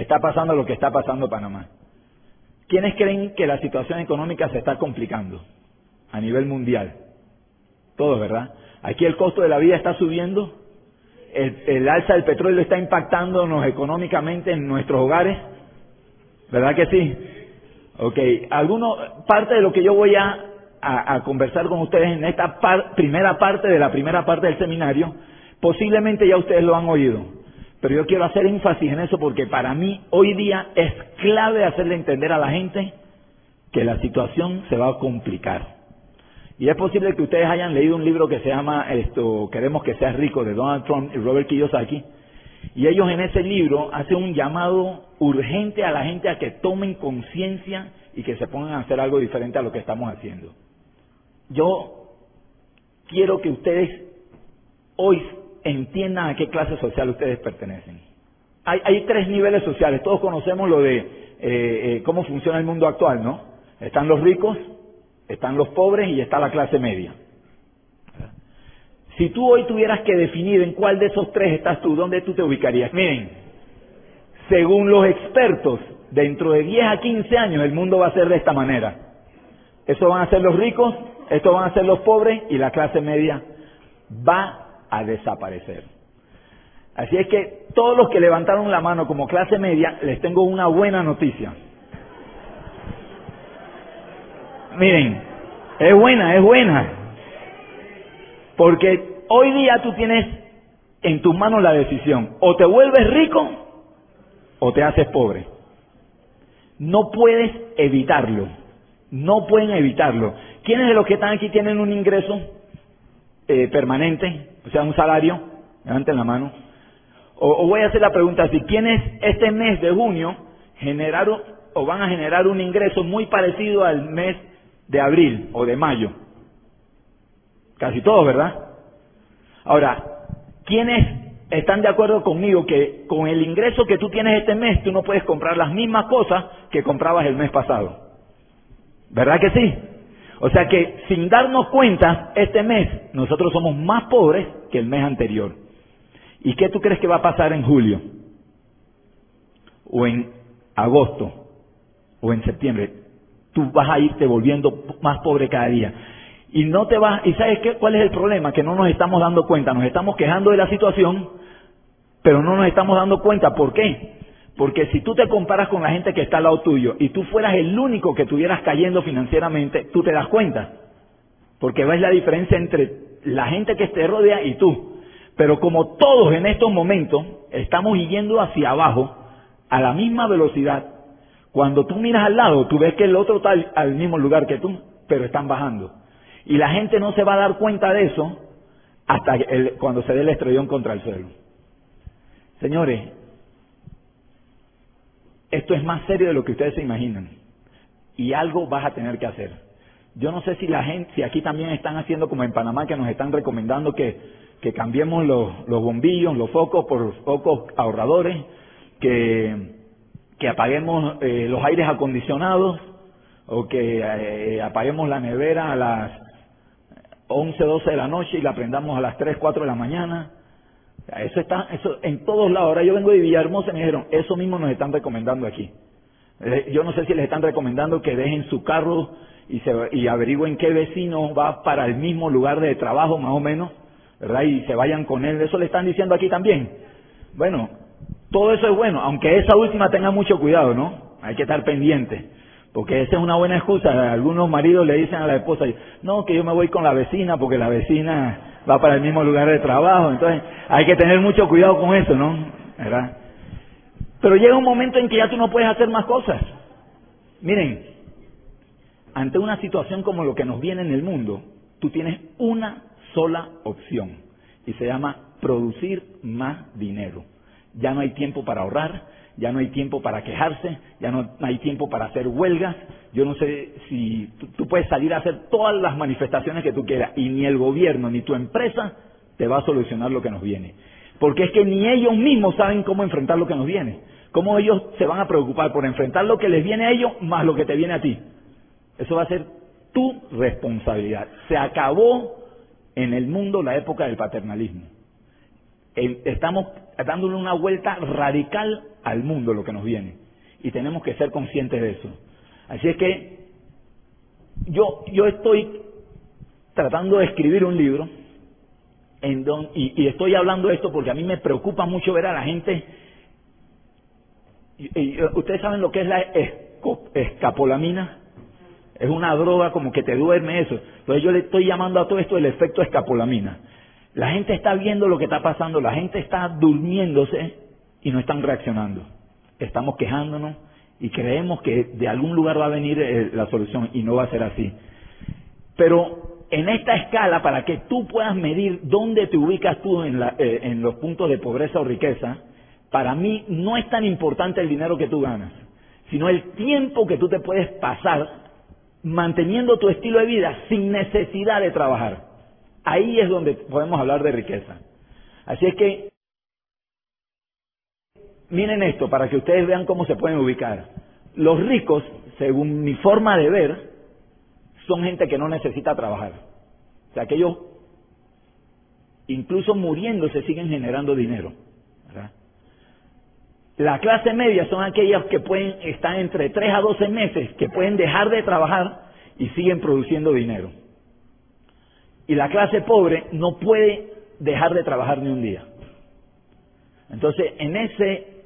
está pasando lo que está pasando en Panamá. ¿Quiénes creen que la situación económica se está complicando a nivel mundial? Todos, ¿verdad? Aquí el costo de la vida está subiendo, el, alza del petróleo está impactándonos económicamente en nuestros hogares, ¿verdad que sí? Ok, alguno, parte de lo que yo voy a, conversar con ustedes en esta primera parte de la primera parte del seminario, posiblemente ya ustedes lo han oído, pero yo quiero hacer énfasis en eso porque para mí hoy día es clave hacerle entender a la gente que la situación se va a complicar. Y es posible que ustedes hayan leído un libro que se llama esto, Queremos que seas rico, de Donald Trump y Robert Kiyosaki. Y ellos en ese libro hacen un llamado urgente a la gente a que tomen conciencia y que se pongan a hacer algo diferente a lo que estamos haciendo. Yo quiero que ustedes hoy entiendan a qué clase social ustedes pertenecen. Hay, tres niveles sociales, todos conocemos lo de eh, eh, cómo funciona el mundo actual, ¿no? Están los ricos, están los pobres y está la clase media. Si tú hoy tuvieras que definir en cuál de esos tres estás tú, ¿dónde tú te ubicarías? Miren, según los expertos, dentro de 10 a 15 años el mundo va a ser de esta manera. Eso van a ser los ricos, esto van a ser los pobres y la clase media va a desaparecer. Así es que todos los que levantaron la mano como clase media, les tengo una buena noticia. Miren, es buena, es buena. Porque hoy día tú tienes en tus manos la decisión. O te vuelves rico o te haces pobre. No puedes evitarlo. No pueden evitarlo. ¿Quiénes de los que están aquí tienen un ingreso eh, permanente? O sea, un salario. Levanten la mano. O, o, voy a hacer la pregunta así. ¿Quiénes este mes de junio generaron o van a generar un ingreso muy parecido al mes de abril o de mayo. Casi todos, ¿verdad? Ahora, ¿quiénes están de acuerdo conmigo que con el ingreso que tú tienes este mes tú no puedes comprar las mismas cosas que comprabas el mes pasado? ¿Verdad que sí? O sea que sin darnos cuenta, este mes nosotros somos más pobres que el mes anterior. ¿Y qué tú crees que va a pasar en julio? ¿O en agosto? ¿O en septiembre? tú vas a irte volviendo más pobre cada día. Y no te vas, y sabes qué, cuál es el problema, que no nos estamos dando cuenta, nos estamos quejando de la situación, pero no nos estamos dando cuenta. ¿Por qué? Porque si tú te comparas con la gente que está al lado tuyo y tú fueras el único que estuvieras cayendo financieramente, tú te das cuenta. Porque ves la diferencia entre la gente que te rodea y tú. Pero como todos en estos momentos estamos yendo hacia abajo a la misma velocidad, cuando tú miras al lado, tú ves que el otro está al, mismo lugar que tú, pero están bajando. Y la gente no se va a dar cuenta de eso hasta cuando se dé el estrellón contra el suelo. Señores, esto es más serio de lo que ustedes se imaginan. Y algo vas a tener que hacer. Yo no sé si la gente, si aquí también están haciendo como en Panamá, que nos están recomendando que, que cambiemos los, los bombillos, los focos por focos ahorradores, que que apaguemos eh, los aires acondicionados o que eh, apaguemos la nevera a las 11, 12 de la noche y la prendamos a las 3, 4 de la mañana. Eso está, eso en todos lados. Ahora yo vengo de Villahermosa y me dijeron, eso mismo nos están recomendando aquí. Eh, yo no sé si les están recomendando que dejen su carro y, se, y averigüen qué vecino va para el mismo lugar de trabajo, más o menos, ¿verdad? Y se vayan con él. Eso le están diciendo aquí también. Bueno, todo eso es bueno, aunque esa última tenga mucho cuidado, ¿no? Hay que estar pendiente. Porque esa es una buena excusa. Algunos maridos le dicen a la esposa, no, que yo me voy con la vecina porque la vecina va para el mismo lugar de trabajo. Entonces hay que tener mucho cuidado con eso, ¿no? Pero llega un momento en que ya tú no puedes hacer más cosas. Miren, ante una situación como lo que nos viene en el mundo, tú tienes una sola opción y se llama producir más dinero ya no hay tiempo para ahorrar, ya no hay tiempo para quejarse, ya no hay tiempo para hacer huelgas. Yo no sé si tú, puedes salir a hacer todas las manifestaciones que tú quieras y ni el gobierno ni tu empresa te va a solucionar lo que nos viene. Porque es que ni ellos mismos saben cómo enfrentar lo que nos viene. Cómo ellos se van a preocupar por enfrentar lo que les viene a ellos más lo que te viene a ti. Eso va a ser tu responsabilidad. Se acabó en el mundo la época del paternalismo. estamos dándole una vuelta radical al mundo, lo que nos viene. Y tenemos que ser conscientes de eso. Así es que yo, yo estoy tratando de escribir un libro en don, y, estoy hablando de esto porque a mí me preocupa mucho ver a la gente. Y, Ustedes saben lo que es la escapolamina. Es una droga como que te duerme eso. Entonces yo le estoy llamando a todo esto el efecto escapolamina. La gente está viendo lo que está pasando, la gente está durmiéndose y no están reaccionando. Estamos quejándonos y creemos que de algún lugar va a venir eh, la solución y no va a ser así. Pero en esta escala, para que tú puedas medir dónde te ubicas tú en, eh, en los puntos de pobreza o riqueza, para mí no es tan importante el dinero que tú ganas, sino el tiempo que tú te puedes pasar manteniendo tu estilo de vida sin necesidad de trabajar. Ahí es donde podemos hablar de riqueza. Así es que, miren esto para que ustedes vean cómo se pueden ubicar. Los ricos, según mi forma de ver, son gente que no necesita trabajar. O sea, que ellos, incluso muriéndose, siguen generando dinero. La clase media son aquellas que pueden estar entre 3 a 12 meses, que pueden dejar de trabajar y siguen produciendo dinero. Y la clase pobre no puede dejar de trabajar ni un día. Entonces, en ese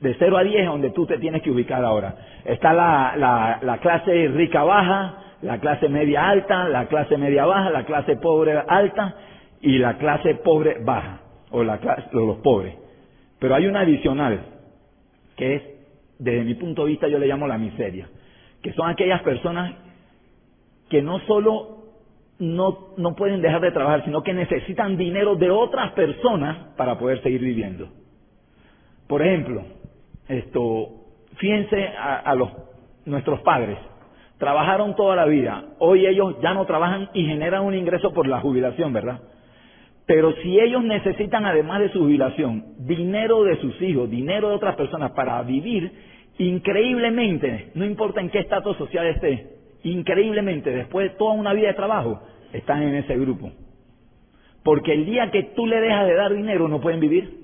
de 0 a 10 es donde tú te tienes que ubicar ahora. Está la, la, clase rica baja, la clase media alta, la clase media baja, la clase pobre alta y la clase pobre baja, o la clase, los pobres. Pero hay una adicional, que es, desde mi punto de vista, yo le llamo la miseria, que son aquellas personas que no solo no, no pueden dejar de trabajar, sino que necesitan dinero de otras personas para poder seguir viviendo. Por ejemplo, esto, fíjense a, los, nuestros padres, trabajaron toda la vida, hoy ellos ya no trabajan y generan un ingreso por la jubilación, ¿verdad? Pero si ellos necesitan, además de su jubilación, dinero de sus hijos, dinero de otras personas para vivir, increíblemente, no importa en qué estatus social esté, increíblemente, después de toda una vida de trabajo, están en ese grupo. Porque el día que tú le dejas de dar dinero no pueden vivir.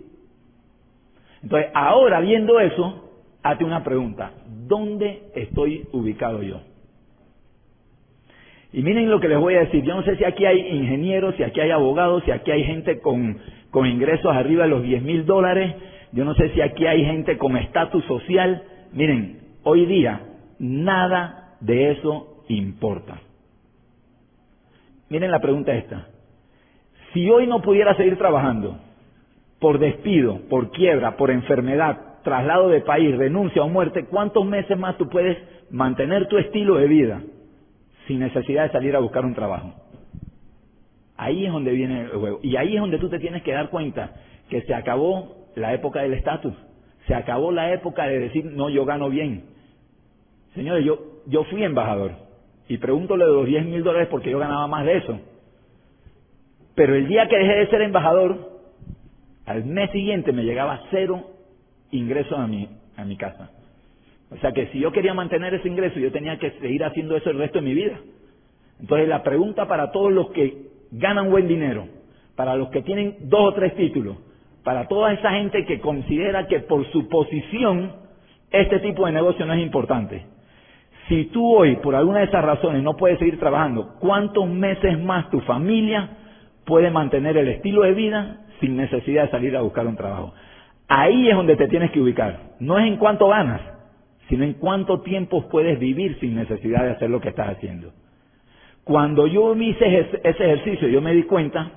Entonces, ahora viendo eso, hazte una pregunta. ¿Dónde estoy ubicado yo? Y miren lo que les voy a decir. Yo no sé si aquí hay ingenieros, si aquí hay abogados, si aquí hay gente con, con ingresos arriba de los 10 mil dólares. Yo no sé si aquí hay gente con estatus social. Miren, hoy día nada de eso importa. Miren la pregunta esta. Si hoy no pudiera seguir trabajando por despido, por quiebra, por enfermedad, traslado de país, renuncia o muerte, ¿cuántos meses más tú puedes mantener tu estilo de vida sin necesidad de salir a buscar un trabajo? Ahí es donde viene el juego. Y ahí es donde tú te tienes que dar cuenta que se acabó la época del estatus. Se acabó la época de decir, no, yo gano bien. Señores, yo, yo fui embajador y pregunto de los 10 mil dólares porque yo ganaba más de eso. Pero el día que dejé de ser embajador, al mes siguiente me llegaba cero ingresos a mi, a mi casa. O sea que si yo quería mantener ese ingreso, yo tenía que seguir haciendo eso el resto de mi vida. Entonces la pregunta para todos los que ganan buen dinero, para los que tienen dos o tres títulos, para toda esa gente que considera que por su posición este tipo de negocio no es importante. Si tú hoy, por alguna de esas razones, no puedes seguir trabajando, ¿cuántos meses más tu familia puede mantener el estilo de vida sin necesidad de salir a buscar un trabajo? Ahí es donde te tienes que ubicar. No es en cuánto ganas, sino en cuánto tiempo puedes vivir sin necesidad de hacer lo que estás haciendo. Cuando yo hice ese ejercicio, yo me di cuenta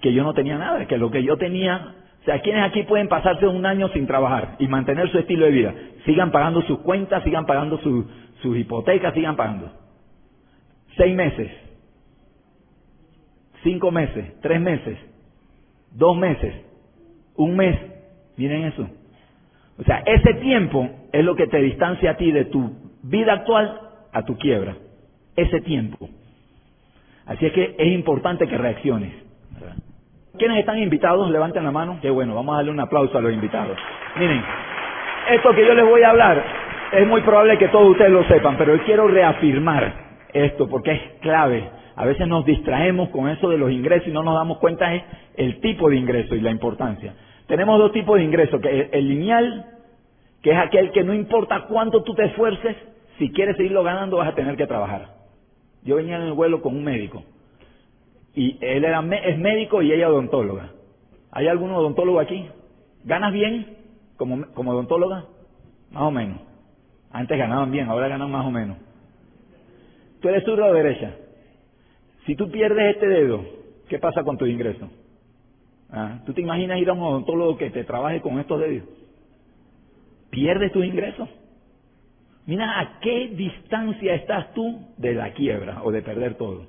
que yo no tenía nada, que lo que yo tenía o sea, ¿quiénes aquí pueden pasarse un año sin trabajar y mantener su estilo de vida? Sigan pagando sus cuentas, sigan pagando sus hipotecas, sigan pagando. Seis meses, cinco meses, tres meses, dos meses, un mes. Miren eso. O sea, ese tiempo es lo que te distancia a ti de tu vida actual a tu quiebra. Ese tiempo. Así es que es importante que reacciones. ¿Quiénes están invitados? Levanten la mano. Qué bueno, vamos a darle un aplauso a los invitados. Miren, esto que yo les voy a hablar es muy probable que todos ustedes lo sepan, pero yo quiero reafirmar esto porque es clave. A veces nos distraemos con eso de los ingresos y no nos damos cuenta es el tipo de ingreso y la importancia. Tenemos dos tipos de ingresos, que el lineal, que es aquel que no importa cuánto tú te esfuerces, si quieres seguirlo ganando vas a tener que trabajar. Yo venía en el vuelo con un médico y él era, es médico y ella odontóloga. ¿Hay algún odontólogo aquí? ¿Ganas bien como, como odontóloga? Más o menos. Antes ganaban bien, ahora ganan más o menos. Tú eres zurdo o derecha. Si tú pierdes este dedo, ¿qué pasa con tu ingreso? ¿Ah? ¿Tú te imaginas ir a un odontólogo que te trabaje con estos dedos? Pierdes tus ingresos. Mira a qué distancia estás tú de la quiebra o de perder todo.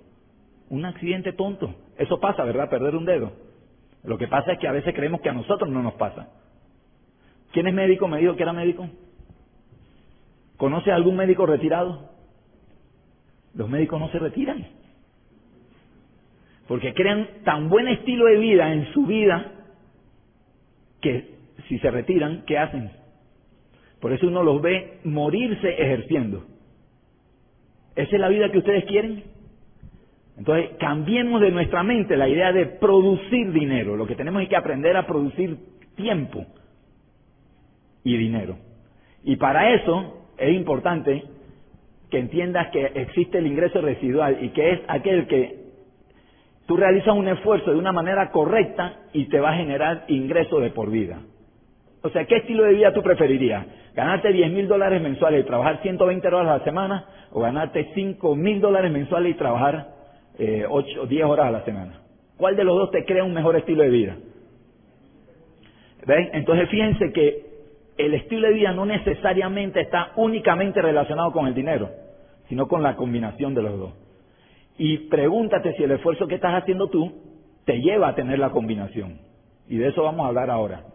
Un accidente tonto. Eso pasa, ¿verdad? Perder un dedo. Lo que pasa es que a veces creemos que a nosotros no nos pasa. ¿Quién es médico? Me dijo que era médico. ¿Conoce a algún médico retirado? Los médicos no se retiran. Porque crean tan buen estilo de vida en su vida que si se retiran, ¿qué hacen? Por eso uno los ve morirse ejerciendo. ¿Esa es la vida que ustedes quieren? Entonces, cambiemos de nuestra mente la idea de producir dinero. Lo que tenemos es que aprender a producir tiempo y dinero. Y para eso es importante que entiendas que existe el ingreso residual y que es aquel que tú realizas un esfuerzo de una manera correcta y te va a generar ingreso de por vida. O sea, ¿qué estilo de vida tú preferirías? ¿Ganarte 10 mil dólares mensuales y trabajar 120 horas a la semana? ¿O ganarte 5 mil dólares mensuales y trabajar eh, 8 o 10 horas a la semana? ¿Cuál de los dos te crea un mejor estilo de vida? ¿Ven? Entonces fíjense que el estilo de vida no necesariamente está únicamente relacionado con el dinero, sino con la combinación de los dos. Y pregúntate si el esfuerzo que estás haciendo tú te lleva a tener la combinación. Y de eso vamos a hablar ahora.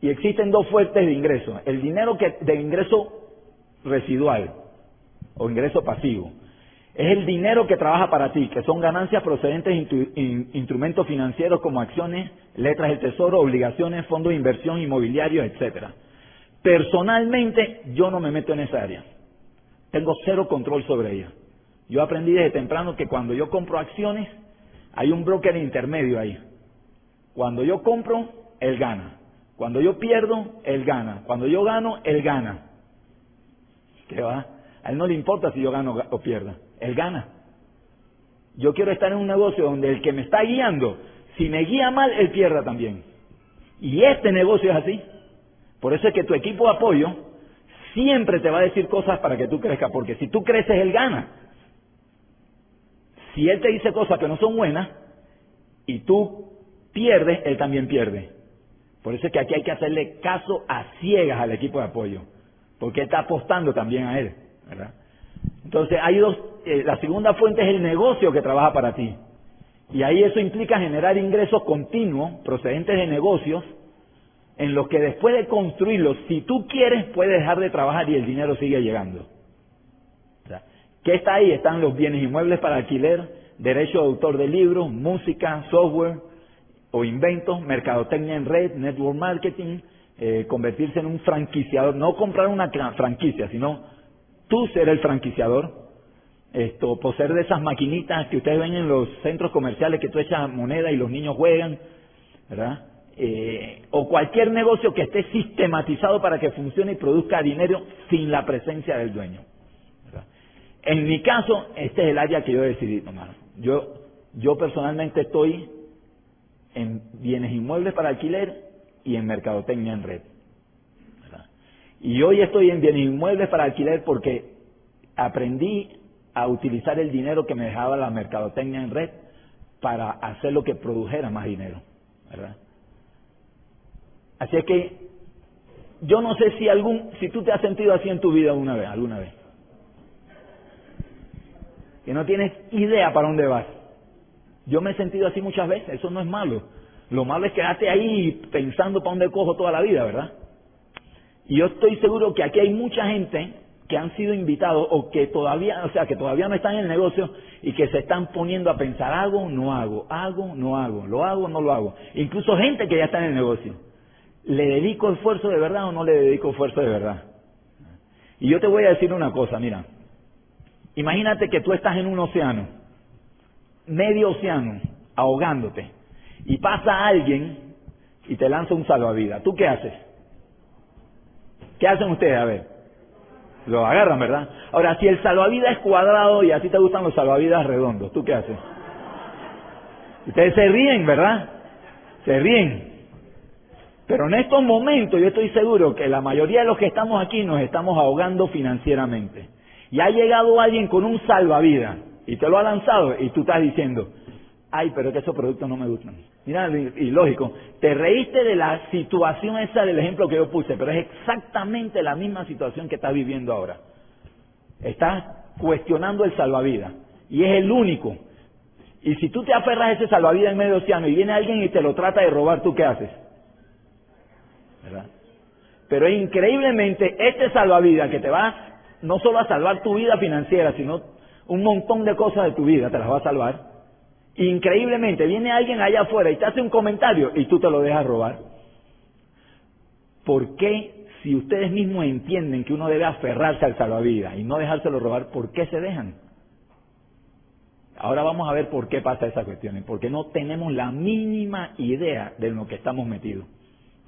Y existen dos fuentes de ingreso. El dinero que, de ingreso residual o ingreso pasivo. Es el dinero que trabaja para ti, que son ganancias procedentes de instrumentos financieros como acciones, letras del tesoro, obligaciones, fondos de inversión, inmobiliarios, etcétera. Personalmente, yo no me meto en esa área. Tengo cero control sobre ella. Yo aprendí desde temprano que cuando yo compro acciones, hay un broker intermedio ahí. Cuando yo compro, él gana. Cuando yo pierdo, él gana. Cuando yo gano, él gana. ¿Qué va? A él no le importa si yo gano o pierda. Él gana. Yo quiero estar en un negocio donde el que me está guiando, si me guía mal, él pierda también. Y este negocio es así. Por eso es que tu equipo de apoyo siempre te va a decir cosas para que tú crezcas, porque si tú creces, él gana. Si él te dice cosas que no son buenas y tú pierdes, él también pierde. Por eso es que aquí hay que hacerle caso a ciegas al equipo de apoyo, porque él está apostando también a él. ¿verdad? Entonces, hay dos, eh, la segunda fuente es el negocio que trabaja para ti. Y ahí eso implica generar ingresos continuos procedentes de negocios en los que después de construirlos, si tú quieres, puedes dejar de trabajar y el dinero sigue llegando. ¿Qué está ahí? Están los bienes inmuebles para alquiler, derecho de autor de libros, música, software o inventos, mercadotecnia en red, network marketing, eh, convertirse en un franquiciador, no comprar una franquicia, sino tú ser el franquiciador, esto, poseer de esas maquinitas que ustedes ven en los centros comerciales que tú echas moneda y los niños juegan, ¿verdad? Eh, o cualquier negocio que esté sistematizado para que funcione y produzca dinero sin la presencia del dueño. En mi caso, este es el área que yo decidí tomar. Yo, yo personalmente estoy en bienes inmuebles para alquiler y en mercadotecnia en red. Y hoy estoy en bienes inmuebles para alquiler porque aprendí a utilizar el dinero que me dejaba la mercadotecnia en red para hacer lo que produjera más dinero, ¿verdad? Así es que yo no sé si algún, si tú te has sentido así en tu vida alguna vez, alguna vez. Que no tienes idea para dónde vas. Yo me he sentido así muchas veces, eso no es malo. Lo malo es quedarte ahí pensando para dónde cojo toda la vida, ¿verdad? Y yo estoy seguro que aquí hay mucha gente que han sido invitados o que todavía, o sea, que todavía no están en el negocio y que se están poniendo a pensar, hago, no hago, hago, no hago, lo hago, no lo hago. Incluso gente que ya está en el negocio. ¿Le dedico esfuerzo de verdad o no le dedico esfuerzo de verdad? Y yo te voy a decir una cosa, mira, Imagínate que tú estás en un océano, medio océano, ahogándote, y pasa alguien y te lanza un salvavidas. ¿Tú qué haces? ¿Qué hacen ustedes? A ver. Lo agarran, ¿verdad? Ahora, si el salvavidas es cuadrado y a ti te gustan los salvavidas redondos, ¿tú qué haces? Ustedes se ríen, ¿verdad? Se ríen. Pero en estos momentos yo estoy seguro que la mayoría de los que estamos aquí nos estamos ahogando financieramente. Y ha llegado alguien con un salvavidas y te lo ha lanzado y tú estás diciendo, ay, pero es que esos productos no me gustan. Mira, y lógico, te reíste de la situación esa del ejemplo que yo puse, pero es exactamente la misma situación que estás viviendo ahora. Estás cuestionando el salvavidas y es el único. Y si tú te aferras a ese salvavidas en medio océano y viene alguien y te lo trata de robar, ¿tú qué haces? Pero increíblemente este salvavidas que te va no solo a salvar tu vida financiera, sino un montón de cosas de tu vida, te las va a salvar. Increíblemente, viene alguien allá afuera y te hace un comentario y tú te lo dejas robar. ¿Por qué, si ustedes mismos entienden que uno debe aferrarse al salvavidas y no dejárselo robar, por qué se dejan? Ahora vamos a ver por qué pasa esa cuestión. Porque no tenemos la mínima idea de lo que estamos metidos.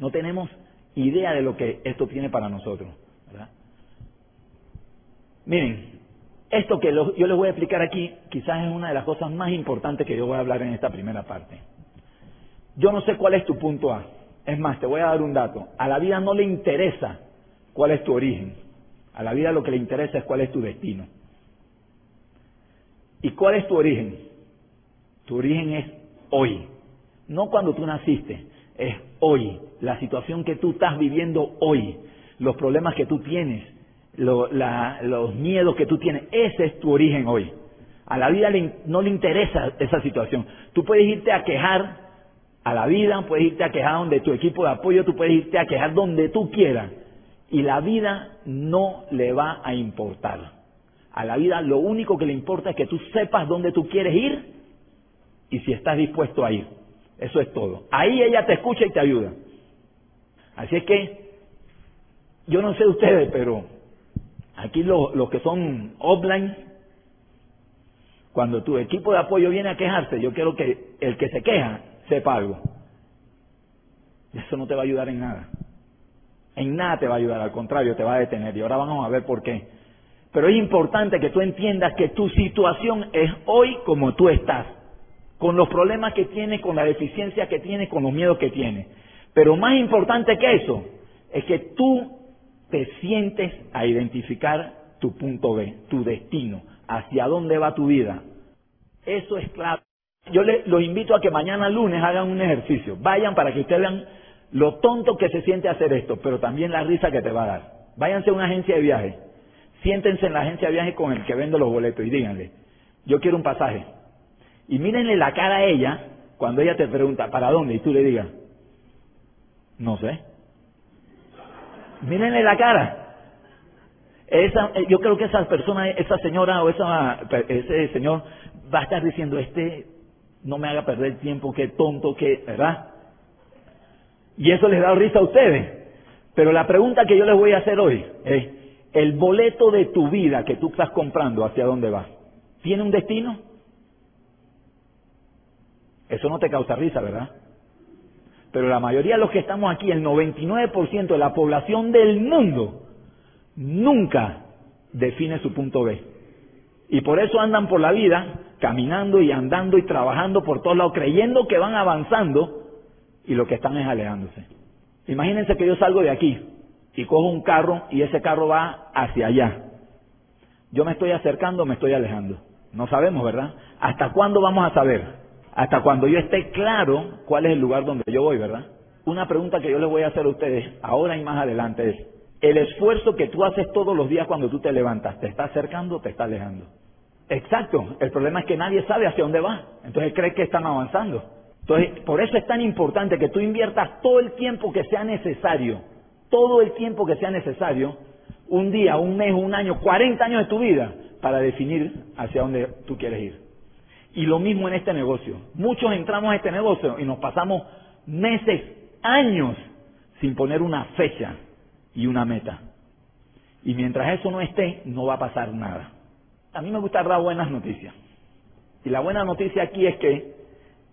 No tenemos idea de lo que esto tiene para nosotros. Miren, esto que yo les voy a explicar aquí quizás es una de las cosas más importantes que yo voy a hablar en esta primera parte. Yo no sé cuál es tu punto A. Es más, te voy a dar un dato. A la vida no le interesa cuál es tu origen. A la vida lo que le interesa es cuál es tu destino. ¿Y cuál es tu origen? Tu origen es hoy. No cuando tú naciste, es hoy. La situación que tú estás viviendo hoy. Los problemas que tú tienes, los miedos que tú tienes, ese es tu origen hoy. A la vida no le interesa esa situación. Tú puedes irte a quejar a la vida, puedes irte a quejar donde tu equipo de apoyo, tú puedes irte a quejar donde tú quieras. Y la vida no le va a importar. A la vida lo único que le importa es que tú sepas dónde tú quieres ir y si estás dispuesto a ir. Eso es todo. Ahí ella te escucha y te ayuda. Así es que, yo no sé ustedes, pero Aquí los, que son offline, cuando tu equipo de apoyo viene a quejarse, yo quiero que el que se queja sepa algo. Eso no te va a ayudar en nada. En nada te va a ayudar, al contrario, te va a detener. Y ahora vamos a ver por qué. Pero es importante que tú entiendas que tu situación es hoy como tú estás, con los problemas que tienes, con la deficiencia que tienes, con los miedos que tienes. Pero más importante que eso, es que tú te sientes a identificar tu punto B, tu destino, hacia dónde va tu vida. Eso es clave. Yo les, los invito a que mañana lunes hagan un ejercicio. Vayan para que ustedes vean lo tonto que se siente hacer esto, pero también la risa que te va a dar. Váyanse a una agencia de viaje. Siéntense en la agencia de viaje con el que vende los boletos y díganle, yo quiero un pasaje. Y mírenle la cara a ella cuando ella te pregunta, ¿para dónde? Y tú le digas, no sé. Mírenle la cara. Esa, eh, yo creo que esa persona, esa señora o esa, ese señor va a estar diciendo, este no me haga perder tiempo, qué tonto, qué, ¿verdad? Y eso les da risa a ustedes. Pero la pregunta que yo les voy a hacer hoy es, ¿el boleto de tu vida que tú estás comprando, hacia dónde va? ¿Tiene un destino? Eso no te causa risa, ¿verdad? Pero la mayoría de los que estamos aquí, el 99% de la población del mundo, nunca define su punto B. Y por eso andan por la vida caminando y andando y trabajando por todos lados, creyendo que van avanzando y lo que están es alejándose. Imagínense que yo salgo de aquí y cojo un carro y ese carro va hacia allá. Yo me estoy acercando, me estoy alejando. No sabemos, ¿verdad? ¿Hasta cuándo vamos a saber? Hasta cuando yo esté claro cuál es el lugar donde yo voy, ¿verdad? Una pregunta que yo les voy a hacer a ustedes ahora y más adelante es, ¿el esfuerzo que tú haces todos los días cuando tú te levantas, te está acercando o te está alejando? Exacto, el problema es que nadie sabe hacia dónde va, entonces cree que están avanzando. Entonces, por eso es tan importante que tú inviertas todo el tiempo que sea necesario, todo el tiempo que sea necesario, un día, un mes, un año, 40 años de tu vida, para definir hacia dónde tú quieres ir. Y lo mismo en este negocio. Muchos entramos a este negocio y nos pasamos meses, años, sin poner una fecha y una meta. Y mientras eso no esté, no va a pasar nada. a mí me gusta dar buenas noticias. Y la buena noticia aquí es que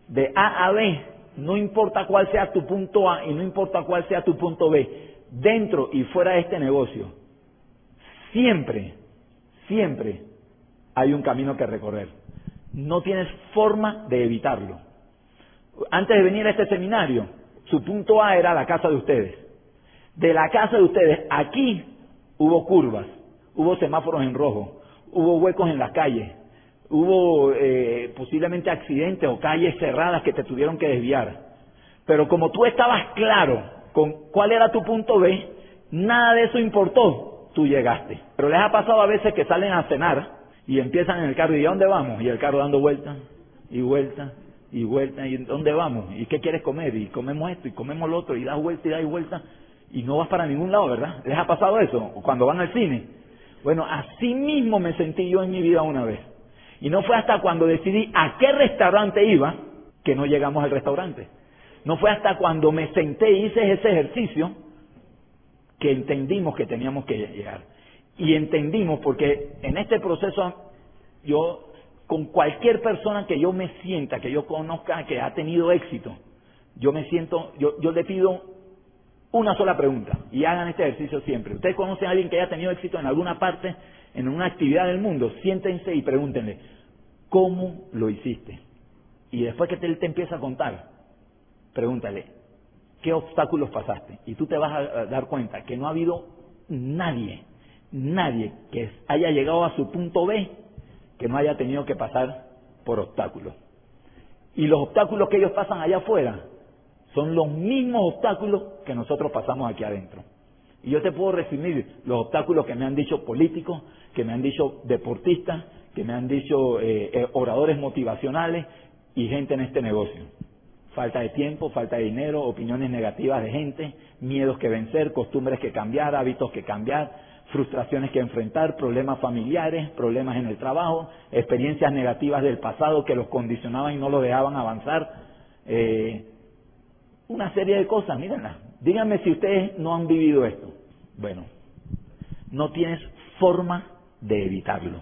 de A a B, no importa cuál sea tu punto A y no importa cuál sea tu punto B, dentro y fuera de este negocio, siempre, siempre hay un camino que recorrer. No tienes forma de evitarlo. Antes de venir a este seminario, su punto A era la casa de ustedes. De la casa de ustedes, aquí hubo curvas, hubo semáforos en rojo, hubo huecos en las calles, hubo eh, posiblemente accidentes o calles cerradas que te tuvieron que desviar. Pero como tú estabas claro con cuál era tu punto B, nada de eso importó, tú llegaste. Pero les ha pasado a veces que salen a cenar y empiezan en el carro y ¿a dónde vamos? Y el carro dando vueltas y vueltas y vueltas y ¿dónde vamos? ¿Y qué quieres comer? Y comemos esto y comemos lo otro y das vuelta y das vuelta y no vas para ningún lado, ¿verdad? ¿Les ha pasado eso? Cuando van al cine. Bueno, así mismo me sentí yo en mi vida una vez. Y no fue hasta cuando decidí a qué restaurante iba que no llegamos al restaurante. No fue hasta cuando me senté y hice ese ejercicio que entendimos que teníamos que llegar. Y entendimos porque en este proceso yo, con cualquier persona que yo me sienta, que yo conozca, que ha tenido éxito, yo me siento, yo, yo le pido una sola pregunta y hagan este ejercicio siempre. Ustedes conocen a alguien que haya tenido éxito en alguna parte, en una actividad del mundo, siéntense y pregúntenle, ¿cómo lo hiciste? Y después que él te empieza a contar, pregúntale, ¿qué obstáculos pasaste? Y tú te vas a dar cuenta que no ha habido nadie, nadie que haya llegado a su punto B que no haya tenido que pasar por obstáculos. Y los obstáculos que ellos pasan allá afuera son los mismos obstáculos que nosotros pasamos aquí adentro. Y yo te puedo resumir los obstáculos que me han dicho políticos, que me han dicho deportistas, que me han dicho eh, eh, oradores motivacionales y gente en este negocio. Falta de tiempo, falta de dinero, opiniones negativas de gente, miedos que vencer, costumbres que cambiar, hábitos que cambiar, frustraciones que enfrentar, problemas familiares, problemas en el trabajo, experiencias negativas del pasado que los condicionaban y no los dejaban avanzar. Eh, una serie de cosas, mírenla. Díganme si ustedes no han vivido esto. Bueno, no tienes forma de evitarlo.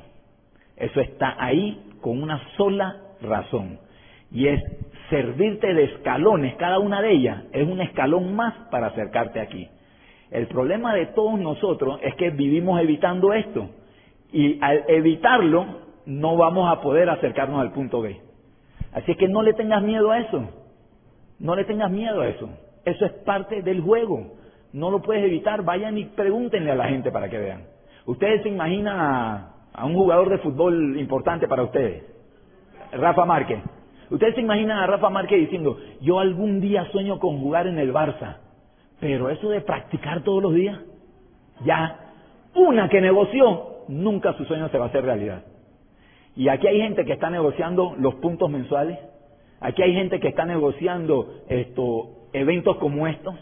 Eso está ahí con una sola razón. Y es servirte de escalones, cada una de ellas es un escalón más para acercarte aquí. El problema de todos nosotros es que vivimos evitando esto. Y al evitarlo, no vamos a poder acercarnos al punto B. Así es que no le tengas miedo a eso. No le tengas miedo a eso. Eso es parte del juego. No lo puedes evitar. Vayan y pregúntenle a la gente para que vean. Ustedes se imaginan a, a un jugador de fútbol importante para ustedes. Rafa Márquez. Ustedes se imaginan a Rafa Márquez diciendo, yo algún día sueño con jugar en el Barça. Pero eso de practicar todos los días, ya una que negoció, nunca su sueño se va a hacer realidad. Y aquí hay gente que está negociando los puntos mensuales, aquí hay gente que está negociando esto, eventos como estos,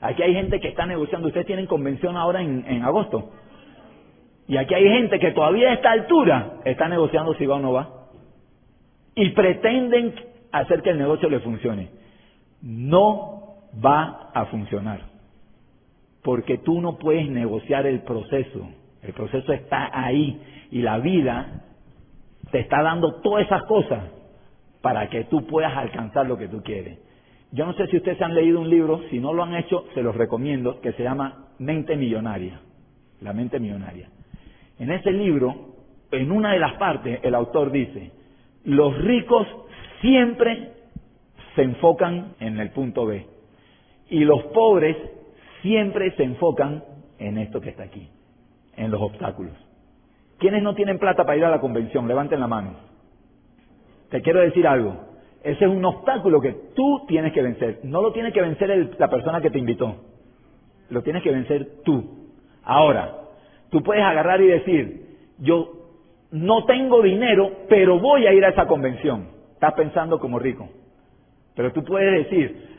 aquí hay gente que está negociando, ustedes tienen convención ahora en, en agosto, y aquí hay gente que todavía a esta altura está negociando si va o no va, y pretenden hacer que el negocio le funcione. No va a funcionar. Porque tú no puedes negociar el proceso. El proceso está ahí y la vida te está dando todas esas cosas para que tú puedas alcanzar lo que tú quieres. Yo no sé si ustedes han leído un libro, si no lo han hecho, se los recomiendo, que se llama Mente Millonaria. La mente millonaria. En ese libro, en una de las partes, el autor dice, los ricos siempre se enfocan en el punto B. Y los pobres siempre se enfocan en esto que está aquí, en los obstáculos. ¿Quiénes no tienen plata para ir a la convención? Levanten la mano. Te quiero decir algo. Ese es un obstáculo que tú tienes que vencer. No lo tiene que vencer la persona que te invitó. Lo tienes que vencer tú. Ahora, tú puedes agarrar y decir, yo no tengo dinero, pero voy a ir a esa convención. Estás pensando como rico. Pero tú puedes decir,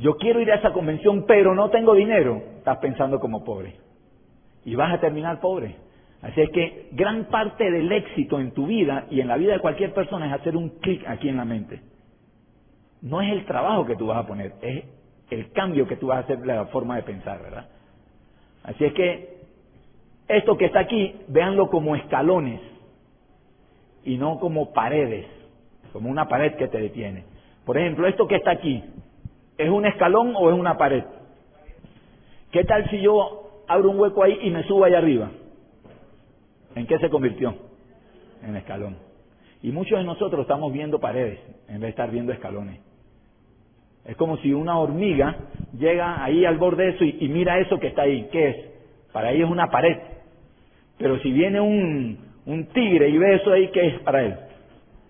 yo quiero ir a esa convención, pero no tengo dinero, estás pensando como pobre. Y vas a terminar pobre. Así es que gran parte del éxito en tu vida y en la vida de cualquier persona es hacer un clic aquí en la mente. No es el trabajo que tú vas a poner, es el cambio que tú vas a hacer la forma de pensar, ¿verdad? Así es que esto que está aquí, véanlo como escalones. y no como paredes, como una pared que te detiene. Por ejemplo, esto que está aquí, ¿es un escalón o es una pared? ¿Qué tal si yo abro un hueco ahí y me subo allá arriba? ¿En qué se convirtió? En escalón. Y muchos de nosotros estamos viendo paredes en vez de estar viendo escalones. Es como si una hormiga llega ahí al borde de eso y, mira eso que está ahí. ¿Qué es? Para ella es una pared. Pero si viene un, un tigre y ve eso ahí, ¿qué es para él?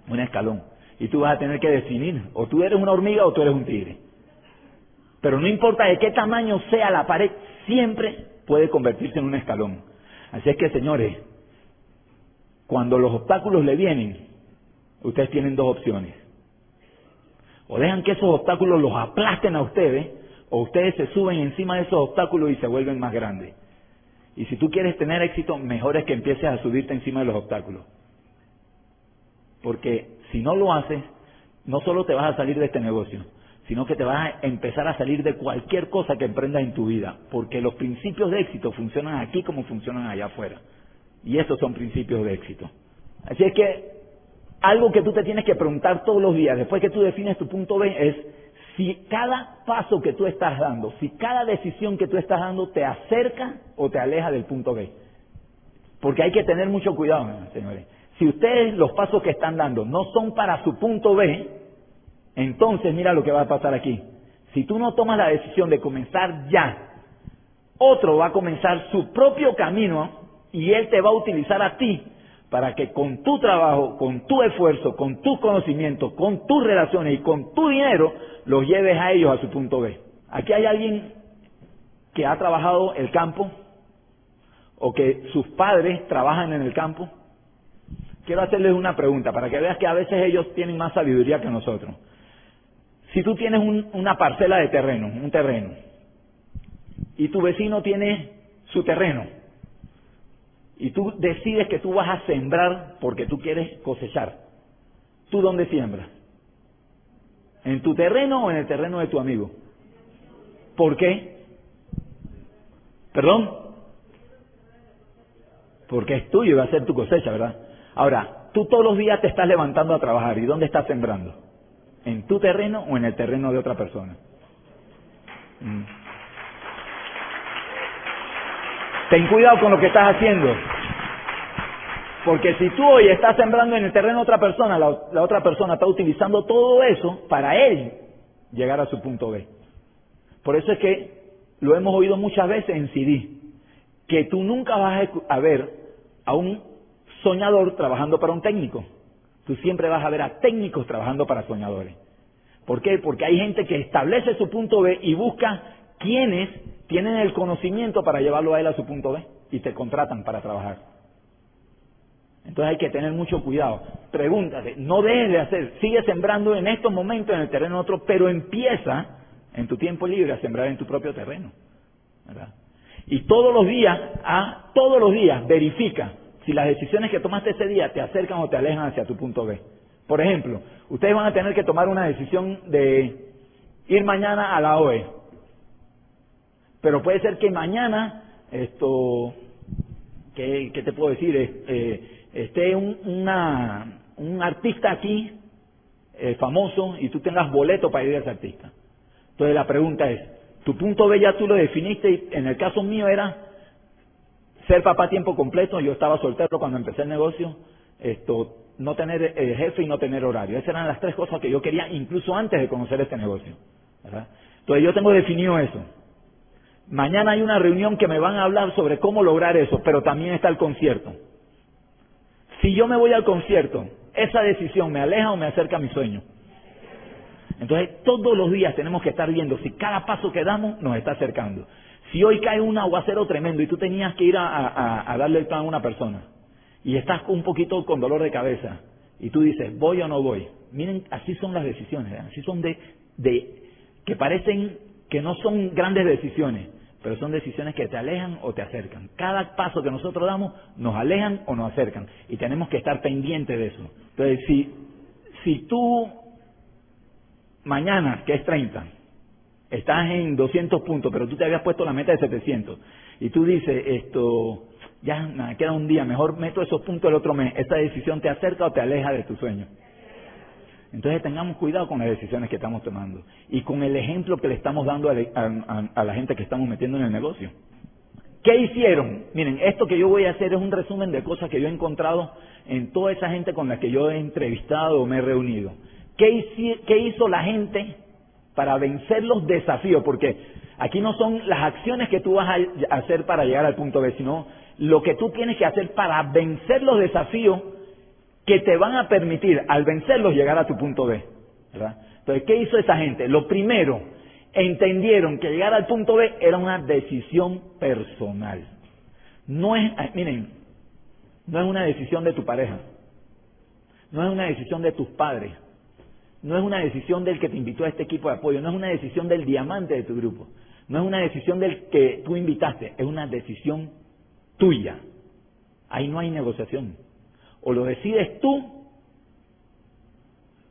Un escalón. Y tú vas a tener que definir, o tú eres una hormiga o tú eres un tigre. Pero no importa de qué tamaño sea la pared, siempre puede convertirse en un escalón. Así es que, señores, cuando los obstáculos le vienen, ustedes tienen dos opciones. O dejan que esos obstáculos los aplasten a ustedes, o ustedes se suben encima de esos obstáculos y se vuelven más grandes. Y si tú quieres tener éxito, mejor es que empieces a subirte encima de los obstáculos. Porque si no lo haces, no solo te vas a salir de este negocio, sino que te vas a empezar a salir de cualquier cosa que emprendas en tu vida, porque los principios de éxito funcionan aquí como funcionan allá afuera. Y esos son principios de éxito. Así es que algo que tú te tienes que preguntar todos los días, después que tú defines tu punto B, es si cada paso que tú estás dando, si cada decisión que tú estás dando te acerca o te aleja del punto B. Porque hay que tener mucho cuidado, señores. Si ustedes los pasos que están dando no son para su punto B, entonces mira lo que va a pasar aquí. Si tú no tomas la decisión de comenzar ya, otro va a comenzar su propio camino y él te va a utilizar a ti para que con tu trabajo, con tu esfuerzo, con tus conocimientos, con tus relaciones y con tu dinero, los lleves a ellos a su punto B. Aquí hay alguien que ha trabajado el campo o que sus padres trabajan en el campo. Quiero hacerles una pregunta para que veas que a veces ellos tienen más sabiduría que nosotros. Si tú tienes una parcela de terreno, un terreno, y tu vecino tiene su terreno, y tú decides que tú vas a sembrar porque tú quieres cosechar, ¿tú dónde siembras? ¿En tu terreno o en el terreno de tu amigo? ¿Por qué? ¿Perdón? Porque es tuyo y va a ser tu cosecha, ¿verdad? Ahora, tú todos los días te estás levantando a trabajar. ¿Y dónde estás sembrando? ¿En tu terreno o en el terreno de otra persona? Mm. Ten cuidado con lo que estás haciendo. Porque si tú hoy estás sembrando en el terreno de otra persona, la, otra persona está utilizando todo eso para él llegar a su punto B. Por eso es que lo hemos oído muchas veces en CD, que tú nunca vas a ver a un soñador trabajando para un técnico. Tú siempre vas a ver a técnicos trabajando para soñadores. ¿Por qué? Porque hay gente que establece su punto B y busca quienes tienen el conocimiento para llevarlo a él a su punto B y te contratan para trabajar. Entonces hay que tener mucho cuidado. Pregúntate, no dejes de hacer, sigue sembrando en estos momentos en el terreno otro, pero empieza en tu tiempo libre a sembrar en tu propio terreno. Y todos los días, ah, todos los días verifica si las decisiones que tomaste ese día te acercan o te alejan hacia tu punto B. Por ejemplo, ustedes van a tener que tomar una decisión de ir mañana a la OE. Pero puede ser que mañana, esto, ¿qué, te puedo decir? Eh, esté un, una, un artista aquí eh, famoso y tú tengas boleto para ir a ese artista. Entonces la pregunta es, tu punto B ya tú lo definiste y en el caso mío era ser papá tiempo completo, yo estaba soltero cuando empecé el negocio, esto, no tener eh, jefe y no tener horario. Esas eran las tres cosas que yo quería incluso antes de conocer este negocio. Entonces yo tengo definido eso. Mañana hay una reunión que me van a hablar sobre cómo lograr eso, pero también está el concierto. Si yo me voy al concierto, esa decisión me aleja o me acerca a mi sueño. Entonces, todos los días tenemos que estar viendo si cada paso que damos nos está acercando. Si hoy cae un aguacero tremendo y tú tenías que ir a, darle el plan a una persona y estás un poquito con dolor de cabeza y tú dices, voy o no voy. Miren, así son las decisiones, así son de, de que parecen que no son grandes decisiones, pero son decisiones que te alejan o te acercan. Cada paso que nosotros damos nos alejan o nos acercan y tenemos que estar pendientes de eso. Entonces, si, si tú mañana, que es 30, estás en 200 puntos, pero tú te habías puesto la meta de 700 y tú dices, esto, Ya queda un día, mejor meto esos puntos el otro mes. Esta decisión te acerca o te aleja de tu sueño. Entonces tengamos cuidado con las decisiones que estamos tomando y con el ejemplo que le estamos dando a, la gente que estamos metiendo en el negocio. ¿Qué hicieron? Miren, esto que yo voy a hacer es un resumen de cosas que yo he encontrado en toda esa gente con la que yo he entrevistado o me he reunido. ¿Qué, qué hizo la gente para vencer los desafíos? Porque aquí no son las acciones que tú vas a hacer para llegar al punto B, sino lo que tú tienes que hacer para vencer los desafíos que te van a permitir, al vencerlos, llegar a tu punto B. Entonces, ¿qué hizo esa gente? Lo primero, entendieron que llegar al punto B era una decisión personal. No es, ah, miren, no es una decisión de tu pareja, no es una decisión de tus padres, no es una decisión del que te invitó a este equipo de apoyo, no es una decisión del diamante de tu grupo, no es una decisión del que tú invitaste, es una decisión tuya. Ahí no hay negociación. O lo decides tú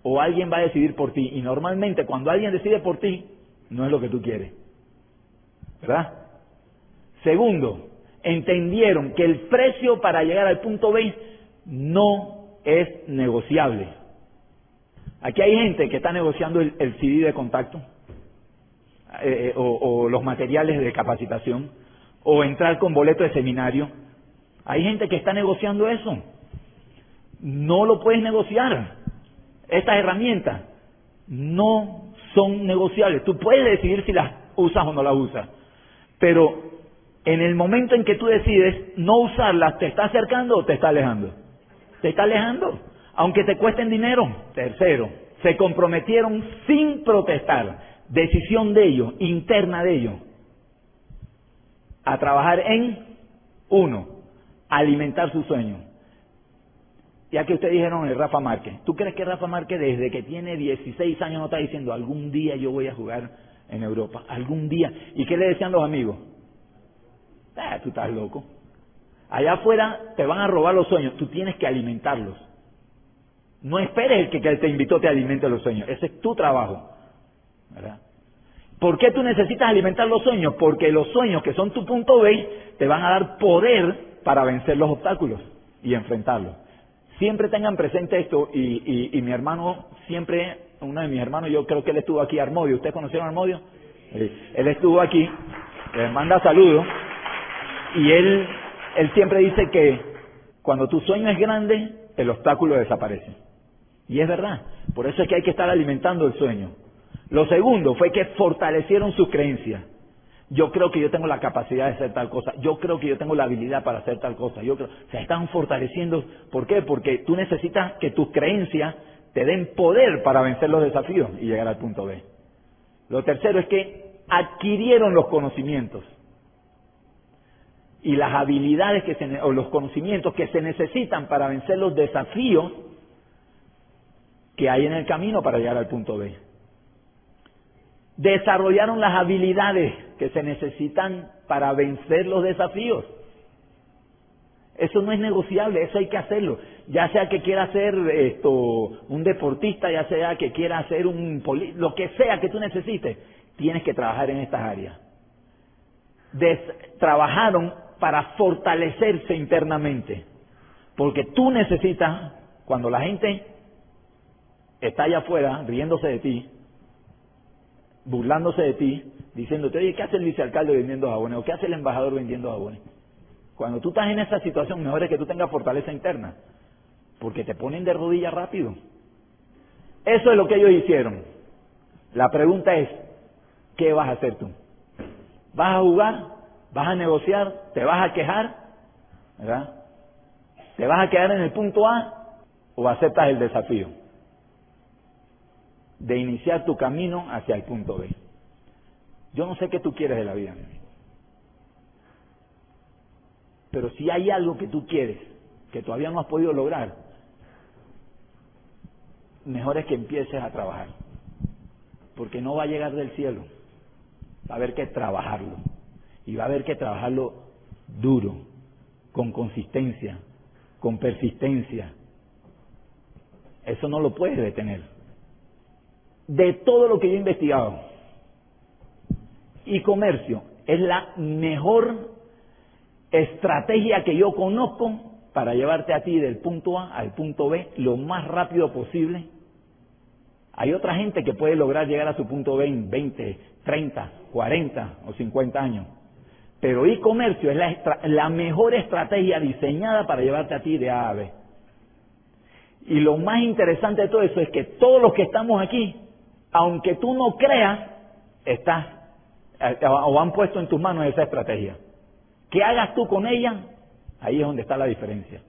o alguien va a decidir por ti. Y normalmente cuando alguien decide por ti, no es lo que tú quieres. ¿Verdad? Segundo, entendieron que el precio para llegar al punto B no es negociable. Aquí hay gente que está negociando el, CD de contacto eh, eh, o, o los materiales de capacitación o entrar con boleto de seminario. Hay gente que está negociando eso. No lo puedes negociar. Estas herramientas no son negociables. Tú puedes decidir si las usas o no las usas. Pero en el momento en que tú decides no usarlas, ¿te está acercando o te está alejando? Te está alejando, aunque te cuesten dinero. Tercero, se comprometieron sin protestar. Decisión de ellos, interna de ellos, a trabajar en, uno, alimentar su sueño. Ya que ustedes dijeron el Rafa Márquez, ¿tú crees que Rafa Márquez desde que tiene 16 años no está diciendo algún día yo voy a jugar en Europa? Algún día. ¿Y qué le decían los amigos? Ah, tú estás loco. Allá afuera te van a robar los sueños, tú tienes que alimentarlos. No esperes el que, que te invitó te alimente los sueños, ese es tu trabajo. ¿verdad? ¿Por qué tú necesitas alimentar los sueños? Porque los sueños, que son tu punto B, te van a dar poder para vencer los obstáculos y enfrentarlos. Siempre tengan presente esto y, mi hermano siempre, uno de mis hermanos, yo creo que él estuvo aquí, Armodio. ¿Ustedes conocieron a Armodio? Él estuvo aquí, le manda saludos y él, él siempre dice que cuando tu sueño es grande, el obstáculo desaparece. Y es verdad, por eso es que hay que estar alimentando el sueño. Lo segundo fue que fortalecieron sus creencias. Yo creo que yo tengo la capacidad de hacer tal cosa. Yo creo que yo tengo la habilidad para hacer tal cosa. Yo creo, se están fortaleciendo. ¿Por qué? Porque tú necesitas que tus creencias te den poder para vencer los desafíos y llegar al punto B. Lo tercero es que adquirieron los conocimientos y las habilidades que se, o los conocimientos que se necesitan para vencer los desafíos que hay en el camino para llegar al punto B desarrollaron las habilidades que se necesitan para vencer los desafíos. Eso no es negociable, eso hay que hacerlo. Ya sea que quiera ser esto, un deportista, ya sea que quiera ser un lo que sea que tú necesites, tienes que trabajar en estas áreas. trabajaron para fortalecerse internamente, porque tú necesitas, cuando la gente está allá afuera riéndose de ti, burlándose de ti, diciéndote, oye, ¿qué hace el vicealcalde vendiendo jabones? ¿O qué hace el embajador vendiendo jabones? Cuando tú estás en esa situación, mejor es que tú tengas fortaleza interna, porque te ponen de rodillas rápido. Eso es lo que ellos hicieron. La pregunta es, ¿qué vas a hacer tú? ¿Vas a jugar? ¿Vas a negociar? ¿Te vas a quejar? ¿Verdad? ¿Te vas a quedar en el punto A o aceptas el desafío? De iniciar tu camino hacia el punto B. Yo no sé qué tú quieres de la vida, pero si hay algo que tú quieres que todavía no has podido lograr, mejor es que empieces a trabajar, porque no va a llegar del cielo, va a haber que trabajarlo, y va a haber que trabajarlo duro, con consistencia, con persistencia. Eso no lo puedes detener de todo lo que yo he investigado, y comercio es la mejor estrategia que yo conozco para llevarte a ti del punto A al punto B lo más rápido posible. Hay otra gente que puede lograr llegar a su punto B en 20, 30, 40 o 50 años. Pero e-comercio es la, la, mejor estrategia diseñada para llevarte a ti de A a B. Y lo más interesante de todo eso es que todos los que estamos aquí, aunque tú no creas, estás eh, o han puesto en tus manos esa estrategia. ¿Qué hagas tú con ella? Ahí es donde está la diferencia.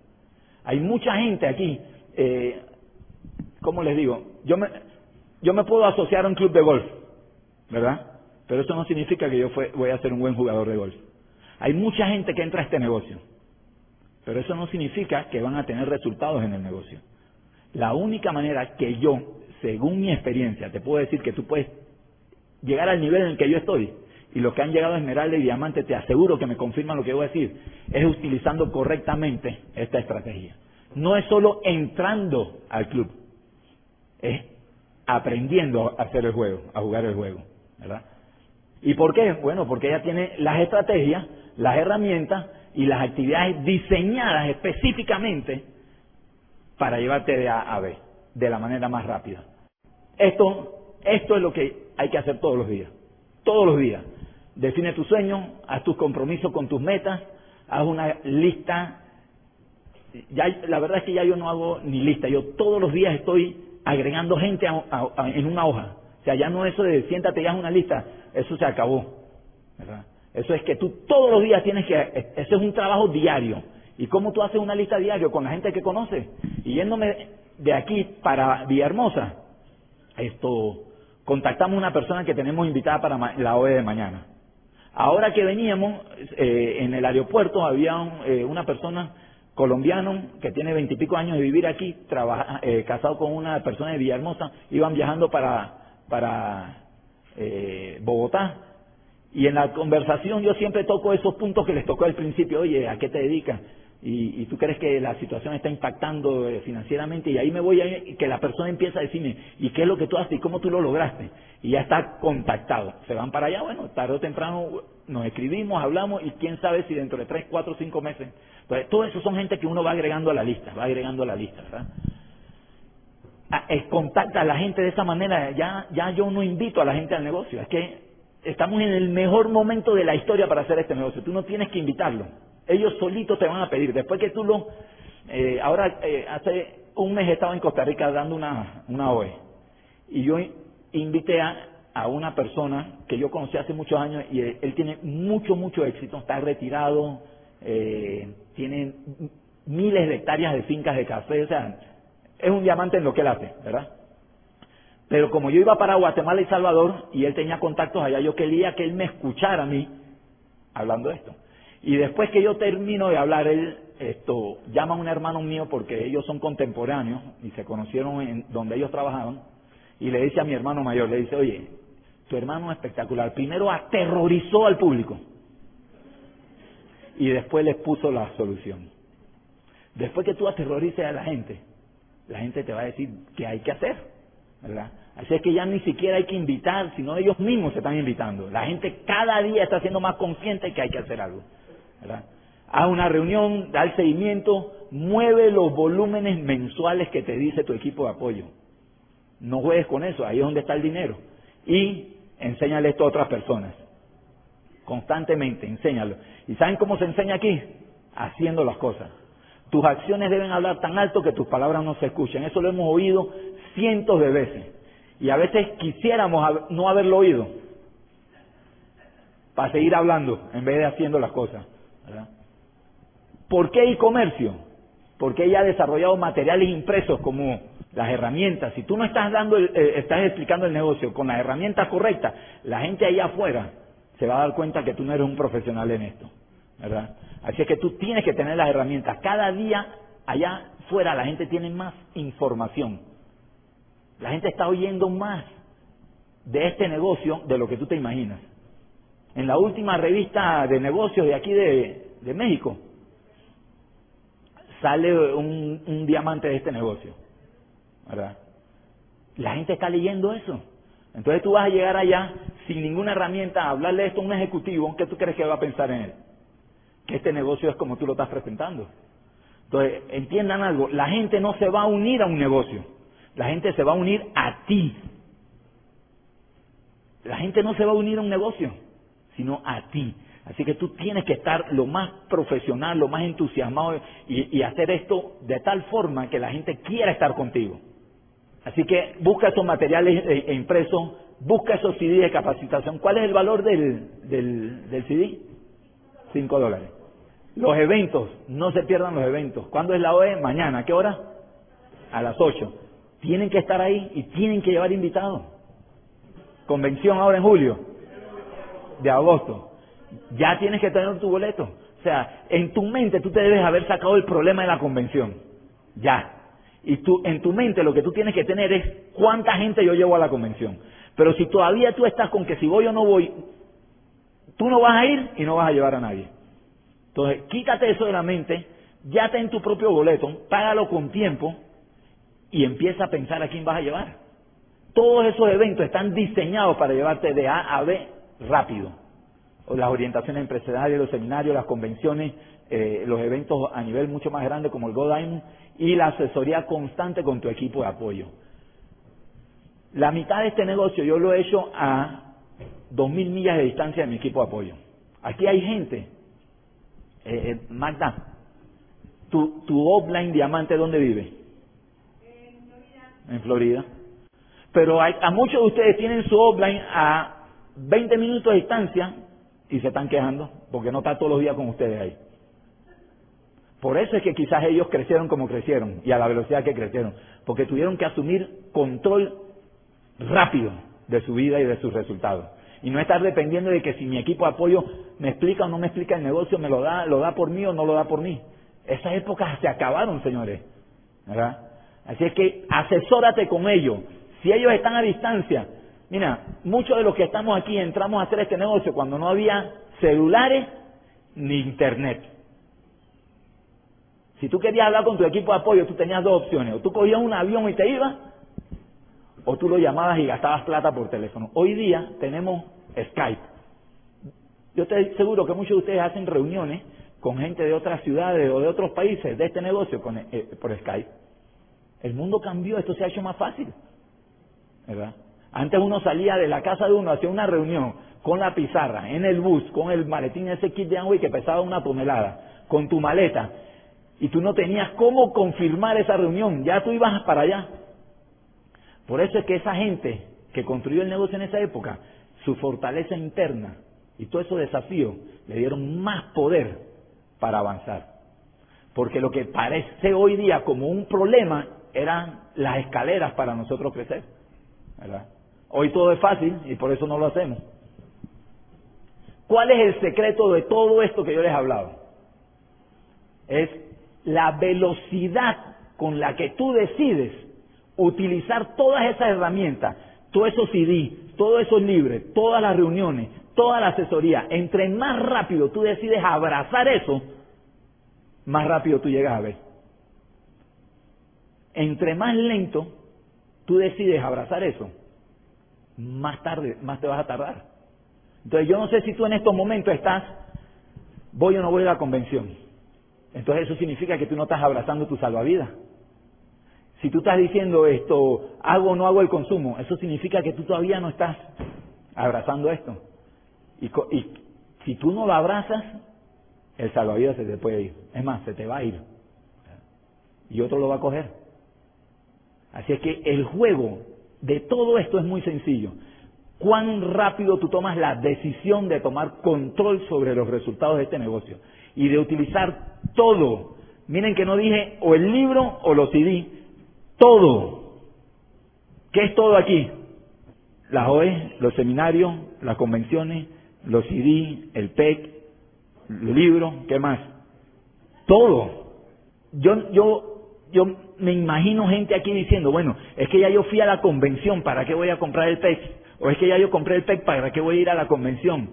Hay mucha gente aquí, eh, ¿cómo les digo? Yo me, yo me puedo asociar a un club de golf, ¿verdad? Pero eso no significa que yo voy a ser un buen jugador de golf. Hay mucha gente que entra a este negocio, pero eso no significa que van a tener resultados en el negocio. La única manera que yo, según mi experiencia, te puedo decir que tú puedes llegar al nivel en el que yo estoy, y los que han llegado a Esmeralda y Diamante, te aseguro que me confirman lo que voy a decir, es utilizando correctamente esta estrategia. No es solo entrando al club, es aprendiendo a hacer el juego, a jugar el juego, ¿verdad? ¿Y por qué? Bueno, porque ella tiene las estrategias, las herramientas y las actividades diseñadas específicamente para llevarte de A a B, de la manera más rápida. Esto, esto es lo que hay que hacer todos los días, todos los días. Define tu sueño, haz tus compromisos con tus metas, haz una lista. Ya, la verdad es que ya yo no hago ni lista, yo todos los días estoy agregando gente en una hoja. O sea, ya no eso de siéntate y haz una lista, eso se acabó. Eso es que tú todos los días tienes que, eso es un trabajo diario. ¿Y cómo tú haces una lista diario? Con la gente que conoces. Y yéndome de aquí para Villahermosa, esto, contactamos una persona que tenemos invitada para la OE de mañana. Ahora que veníamos, eh, en el aeropuerto había eh, una persona colombiano que tiene veintipico años de vivir aquí, trabaja, eh, casado con una persona de Villahermosa, iban viajando para, para Bogotá. Y en la conversación yo siempre toco esos puntos que les tocó al principio, oye, ¿a qué te dedicas? Y, tú crees que la situación está impactando eh, financieramente y ahí me voy a y que la persona empieza a decirme, ¿y qué es lo que tú haces y cómo tú lo lograste? Y ya está contactado. Se van para allá, bueno, tarde o temprano nos escribimos, hablamos y quién sabe si dentro de tres, cuatro, cinco meses. Entonces, todo eso son gente que uno va agregando a la lista, va agregando a la lista, ¿verdad? contacta a la gente de esa manera, ya, ya yo no invito a la gente al negocio, es que estamos en el mejor momento de la historia para hacer este negocio, tú no tienes que invitarlo. Ellos solitos te van a pedir. Después que tú lo... Eh, ahora, eh, hace un mes estaba en Costa Rica dando una, una OE. Y yo invité a, a una persona que yo conocí hace muchos años y él, tiene mucho, mucho éxito. Está retirado, eh, tiene miles de hectáreas de fincas de café. O sea, es un diamante en lo que él hace, ¿verdad? Pero como yo iba para Guatemala y Salvador y él tenía contactos allá, yo quería que él me escuchara a mí hablando de esto. Y después que yo termino de hablar, él esto, llama a un hermano mío porque ellos son contemporáneos y se conocieron en donde ellos trabajaban y le dice a mi hermano mayor, le dice, oye, tu hermano es espectacular. Primero aterrorizó al público y después les puso la solución. Después que tú aterrorices a la gente, la gente te va a decir qué hay que hacer, ¿verdad? Así es que ya ni siquiera hay que invitar, sino ellos mismos se están invitando. La gente cada día está siendo más consciente que hay que hacer algo. ¿Verdad? Haz una reunión, da el seguimiento, mueve los volúmenes mensuales que te dice tu equipo de apoyo. No juegues con eso, ahí es donde está el dinero. Y enséñale esto a otras personas. Constantemente, enséñalo. ¿Y saben cómo se enseña aquí? Haciendo las cosas. Tus acciones deben hablar tan alto que tus palabras no se escuchen. Eso lo hemos oído cientos de veces. Y a veces quisiéramos no haberlo oído para seguir hablando en vez de haciendo las cosas. ¿Por qué e-comercio? Porque ella ha desarrollado materiales impresos como las herramientas. Si tú no estás dando, eh, estás explicando el negocio con las herramientas correctas, la gente allá afuera se va a dar cuenta que tú no eres un profesional en esto, ¿verdad? Así es que tú tienes que tener las herramientas. Cada día allá afuera la gente tiene más información. La gente está oyendo más de este negocio de lo que tú te imaginas en la última revista de negocios de aquí de, México, sale un, diamante de este negocio. ¿Verdad? La gente está leyendo eso. Entonces tú vas a llegar allá sin ninguna herramienta a hablarle esto a un ejecutivo, ¿qué tú crees que va a pensar en él? que este negocio es como tú lo estás presentando. Entonces, entiendan algo, la gente no se va a unir a un negocio, la gente se va a unir a ti. La gente no se va a unir a un negocio, sino a ti. Así que tú tienes que estar lo más profesional, lo más entusiasmado y, hacer esto de tal forma que la gente quiera estar contigo. Así que busca esos materiales e impresos, busca esos CD de capacitación. ¿Cuál es el valor del, del, del CD? Cinco dólares. Los eventos, no se pierdan los eventos. ¿Cuándo es la OE? Mañana. ¿A qué hora? A las ocho. Tienen que estar ahí y tienen que llevar invitados. Convención ahora en julio, de agosto. Ya tienes que tener tu boleto. O sea, en tu mente tú te debes haber sacado el problema de la convención. Ya. Y tú, en tu mente lo que tú tienes que tener es cuánta gente yo llevo a la convención. Pero si todavía tú estás con que si voy o no voy, tú no vas a ir y no vas a llevar a nadie. Entonces, quítate eso de la mente, ya ten tu propio boleto, págalo con tiempo y empieza a pensar a quién vas a llevar. Todos esos eventos están diseñados para llevarte de A a B rápido. Las orientaciones empresariales, los seminarios, las convenciones, eh, los eventos a nivel mucho más grande como el Go Diamond y la asesoría constante con tu equipo de apoyo. La mitad de este negocio yo lo he hecho a dos mil millas de distancia de mi equipo de apoyo. Aquí hay gente eh, eh, Magda, ¿tu, tu offline diamante dónde vive? En Florida. En Florida. Pero hay, a muchos de ustedes tienen su offline a 20 minutos de distancia y se están quejando porque no está todos los días con ustedes ahí. Por eso es que quizás ellos crecieron como crecieron y a la velocidad que crecieron, porque tuvieron que asumir control rápido de su vida y de sus resultados y no estar dependiendo de que si mi equipo de apoyo me explica o no me explica el negocio, me lo da, lo da por mí o no lo da por mí. Esas épocas se acabaron, señores. Así es que asesórate con ellos. Si ellos están a distancia, mira, muchos de los que estamos aquí entramos a hacer este negocio cuando no había celulares ni internet. Si tú querías hablar con tu equipo de apoyo, tú tenías dos opciones. O tú cogías un avión y te ibas, o tú lo llamabas y gastabas plata por teléfono. Hoy día tenemos Skype. Yo estoy seguro que muchos de ustedes hacen reuniones con gente de otras ciudades o de otros países de este negocio con, eh, por Skype. El mundo cambió, esto se ha hecho más fácil. ¿Verdad? Antes uno salía de la casa de uno, hacía una reunión con la pizarra, en el bus, con el maletín, ese kit de agua que pesaba una tonelada, con tu maleta, y tú no tenías cómo confirmar esa reunión, ya tú ibas para allá. Por eso es que esa gente que construyó el negocio en esa época, su fortaleza interna y todos esos desafíos le dieron más poder para avanzar. Porque lo que parece hoy día como un problema eran las escaleras para nosotros crecer. ¿verdad? Hoy todo es fácil y por eso no lo hacemos. ¿Cuál es el secreto de todo esto que yo les he hablado? Es la velocidad con la que tú decides utilizar todas esas herramientas, todos esos CD, todos esos libros, todas las reuniones, toda la asesoría, entre más rápido tú decides abrazar eso, más rápido tú llegas a ver. Entre más lento tú decides abrazar eso, más tarde, más te vas a tardar. Entonces yo no sé si tú en estos momentos estás, voy o no voy a la convención. Entonces eso significa que tú no estás abrazando tu salvavidas. Si tú estás diciendo esto, hago o no hago el consumo, eso significa que tú todavía no estás abrazando esto. Y, si tú no lo abrazas, el salvavidas se te puede ir. Es más, se te va a ir. Y otro lo va a coger. Así es que el juego de todo esto es muy sencillo. Cuán rápido tú tomas la decisión de tomar control sobre los resultados de este negocio y de utilizar todo. Miren que no dije o el libro o los CD, todo. ¿Qué es todo aquí? Las OE, los seminarios, las convenciones, los CD, el PEC, el libro, ¿qué más? Todo. Yo, yo, yo me imagino gente aquí diciendo, bueno, es que ya yo fui a la convención, ¿para qué voy a comprar el PEC? O es que ya yo compré el PEC, ¿para qué voy a ir a la convención?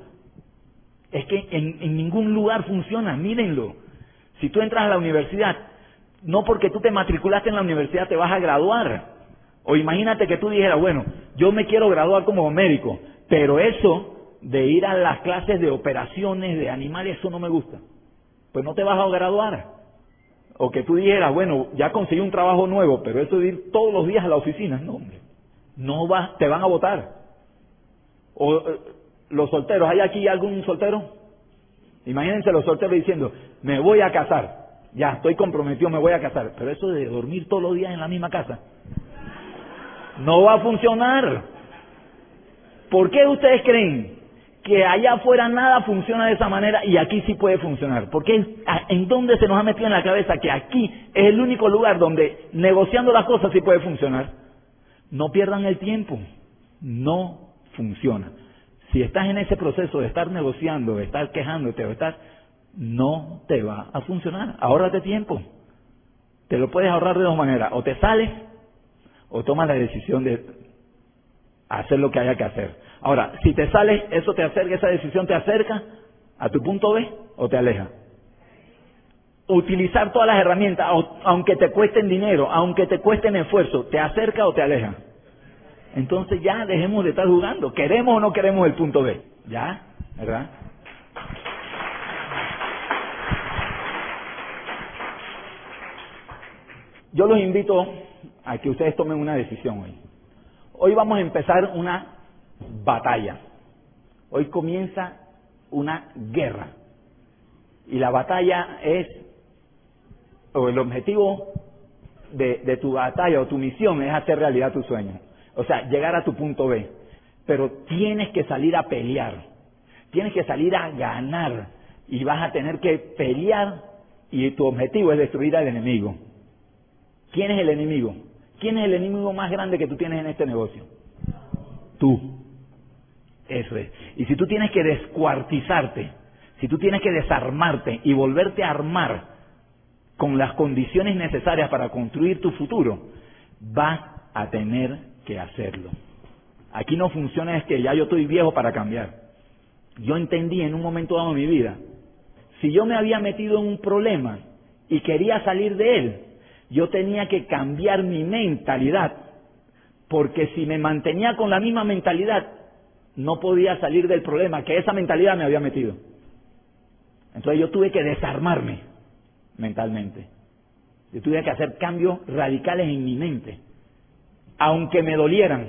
Es que en, ningún lugar funciona, mírenlo. Si tú entras a la universidad, no porque tú te matriculaste en la universidad te vas a graduar. O imagínate que tú dijeras, bueno, yo me quiero graduar como médico, pero eso de ir a las clases de operaciones de animales, eso no me gusta. pues no te vas a graduar. O que tú dijeras, bueno, ya conseguí un trabajo nuevo, pero eso de ir todos los días a la oficina, no, hombre. No vas, te van a votar. O eh, los solteros, ¿hay aquí algún soltero? Imagínense los solteros diciendo, me voy a casar. Ya, estoy comprometido, me voy a casar. Pero eso de dormir todos los días en la misma casa, no va a funcionar. ¿Por qué ustedes creen que allá afuera nada funciona de esa manera y aquí sí puede funcionar? Porque en dónde se nos ha metido en la cabeza que aquí es el único lugar donde negociando las cosas sí puede funcionar. No pierdan el tiempo. No funciona. Si estás en ese proceso de estar negociando, de estar quejándote, de estar, no te va a funcionar. Ahórrate tiempo. Te lo puedes ahorrar de dos maneras. O te sales o tomas la decisión de hacer lo que haya que hacer. Ahora, si te sales, eso te acerca, esa decisión te acerca a tu punto B o te aleja. Utilizar todas las herramientas, aunque te cuesten dinero, aunque te cuesten esfuerzo, ¿te acerca o te aleja? Entonces ya dejemos de estar jugando. ¿Queremos o no queremos el punto B? ¿Ya? ¿Verdad? Yo los invito a que ustedes tomen una decisión hoy. Hoy vamos a empezar una batalla. Hoy comienza una guerra. Y la batalla es, o el objetivo de, tu batalla o tu misión es hacer realidad tu sueño. O sea, llegar a tu punto B. Pero tienes que salir a pelear. Tienes que salir a ganar. Y vas a tener que pelear y tu objetivo es destruir al enemigo. ¿Quién es el enemigo? ¿Quién es el enemigo más grande que tú tienes en este negocio? Tú. Eso es. Y si tú tienes que descuartizarte, si tú tienes que desarmarte y volverte a armar con las condiciones necesarias para construir tu futuro, vas a tener que hacerlo. Aquí no funciona es que ya yo estoy viejo para cambiar. Yo entendí en un momento dado de mi vida, si yo me había metido en un problema y quería salir de él, yo tenía que cambiar mi mentalidad, porque si me mantenía con la misma mentalidad, no podía salir del problema que esa mentalidad me había metido. Entonces yo tuve que desarmarme mentalmente. Yo tuve que hacer cambios radicales en mi mente, aunque me dolieran,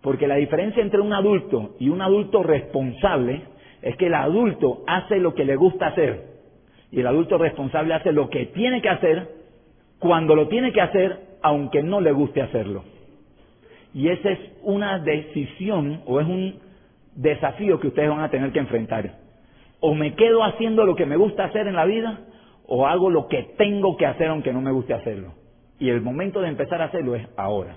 porque la diferencia entre un adulto y un adulto responsable es que el adulto hace lo que le gusta hacer y el adulto responsable hace lo que tiene que hacer cuando lo tiene que hacer, aunque no le guste hacerlo. Y esa es una decisión o es un desafío que ustedes van a tener que enfrentar. O me quedo haciendo lo que me gusta hacer en la vida, o hago lo que tengo que hacer aunque no me guste hacerlo. Y el momento de empezar a hacerlo es ahora.